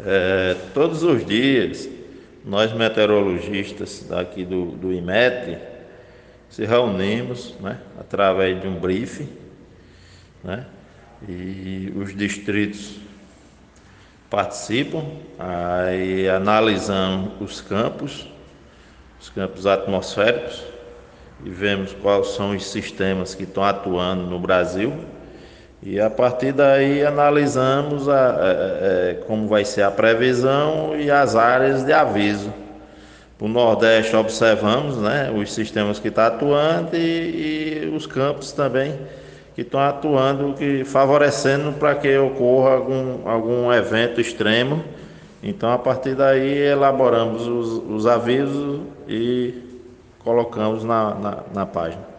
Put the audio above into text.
É, todos os dias, nós meteorologistas daqui do, do IMET se reunimos né, através de um briefing né, e os distritos participam, aí analisamos os campos, os campos atmosféricos e vemos quais são os sistemas que estão atuando no Brasil e a partir daí analisamos a, a, a, como vai ser a previsão e as áreas de aviso. Para o Nordeste observamos né, os sistemas que estão atuando e, e os campos também que estão atuando, que favorecendo para que ocorra algum, algum evento extremo. Então a partir daí elaboramos os, os avisos e colocamos na, na, na página.